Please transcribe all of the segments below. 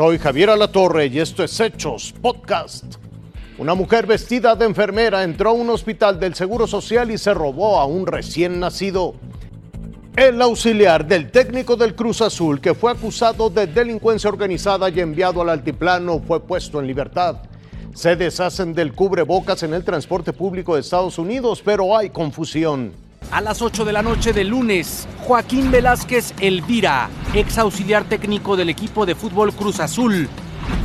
Soy Javier Alatorre y esto es Hechos Podcast. Una mujer vestida de enfermera entró a un hospital del Seguro Social y se robó a un recién nacido. El auxiliar del técnico del Cruz Azul, que fue acusado de delincuencia organizada y enviado al altiplano, fue puesto en libertad. Se deshacen del cubrebocas en el transporte público de Estados Unidos, pero hay confusión. A las 8 de la noche del lunes, Joaquín Velázquez Elvira, ex auxiliar técnico del equipo de fútbol Cruz Azul,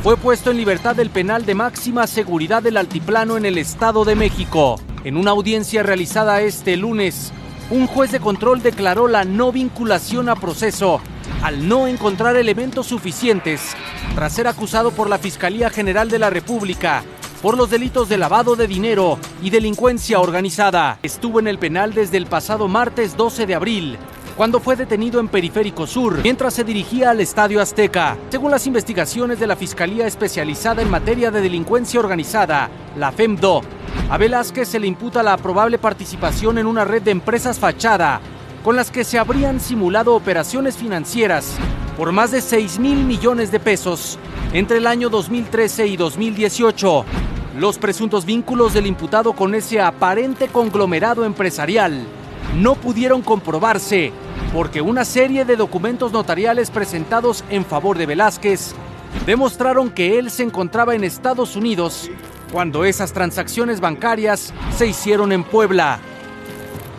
fue puesto en libertad del penal de máxima seguridad del Altiplano en el Estado de México. En una audiencia realizada este lunes, un juez de control declaró la no vinculación a proceso al no encontrar elementos suficientes tras ser acusado por la Fiscalía General de la República por los delitos de lavado de dinero y delincuencia organizada. Estuvo en el penal desde el pasado martes 12 de abril cuando fue detenido en Periférico Sur mientras se dirigía al Estadio Azteca. Según las investigaciones de la Fiscalía Especializada en Materia de Delincuencia Organizada, la FEMDO, a Velázquez se le imputa la probable participación en una red de empresas fachada con las que se habrían simulado operaciones financieras por más de 6 mil millones de pesos entre el año 2013 y 2018. Los presuntos vínculos del imputado con ese aparente conglomerado empresarial no pudieron comprobarse porque una serie de documentos notariales presentados en favor de Velázquez demostraron que él se encontraba en Estados Unidos cuando esas transacciones bancarias se hicieron en Puebla.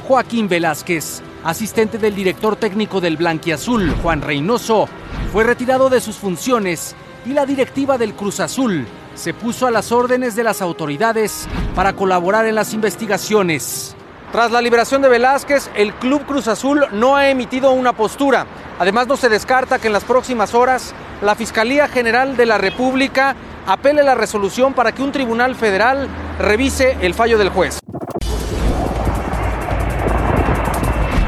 Joaquín Velázquez, asistente del director técnico del Blanquiazul, Juan Reynoso, fue retirado de sus funciones y la directiva del Cruz Azul se puso a las órdenes de las autoridades para colaborar en las investigaciones. Tras la liberación de Velázquez, el Club Cruz Azul no ha emitido una postura. Además, no se descarta que en las próximas horas la Fiscalía General de la República apele la resolución para que un tribunal federal revise el fallo del juez.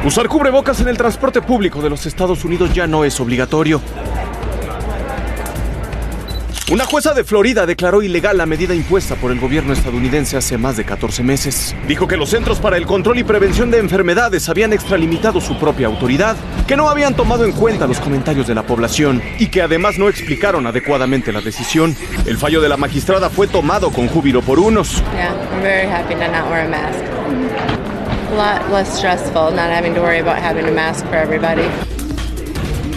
Usar cubrebocas en el transporte público de los Estados Unidos ya no es obligatorio. Una jueza de Florida declaró ilegal la medida impuesta por el gobierno estadounidense hace más de 14 meses. Dijo que los Centros para el Control y Prevención de Enfermedades habían extralimitado su propia autoridad, que no habían tomado en cuenta los comentarios de la población y que además no explicaron adecuadamente la decisión. El fallo de la magistrada fue tomado con júbilo por unos. Yeah, I'm very happy to not wear a mask. A lot less stressful not having to worry about having a mask for everybody.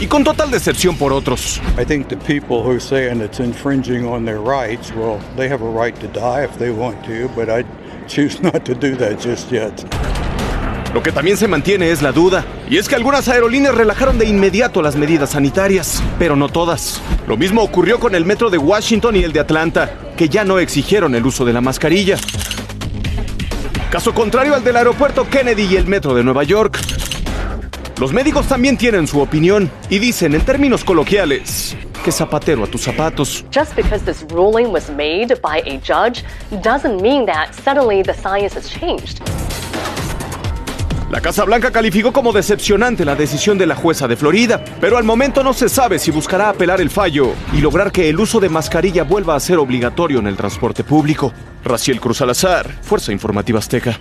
Y con total decepción por otros. I think the people who are saying it's infringing on their rights, well, they have a right to die if they want to, but I choose not to do that just yet. Lo que también se mantiene es la duda, y es que algunas aerolíneas relajaron de inmediato las medidas sanitarias, pero no todas. Lo mismo ocurrió con el metro de Washington y el de Atlanta, que ya no exigieron el uso de la mascarilla. Caso contrario al del aeropuerto Kennedy y el metro de Nueva York. Los médicos también tienen su opinión y dicen en términos coloquiales que zapatero a tus zapatos. Just because this ruling was made by a judge doesn't mean that suddenly the science has changed. La Casa Blanca calificó como decepcionante la decisión de la jueza de Florida, pero al momento no se sabe si buscará apelar el fallo y lograr que el uso de mascarilla vuelva a ser obligatorio en el transporte público. Raciel Cruz Salazar, Fuerza Informativa Azteca.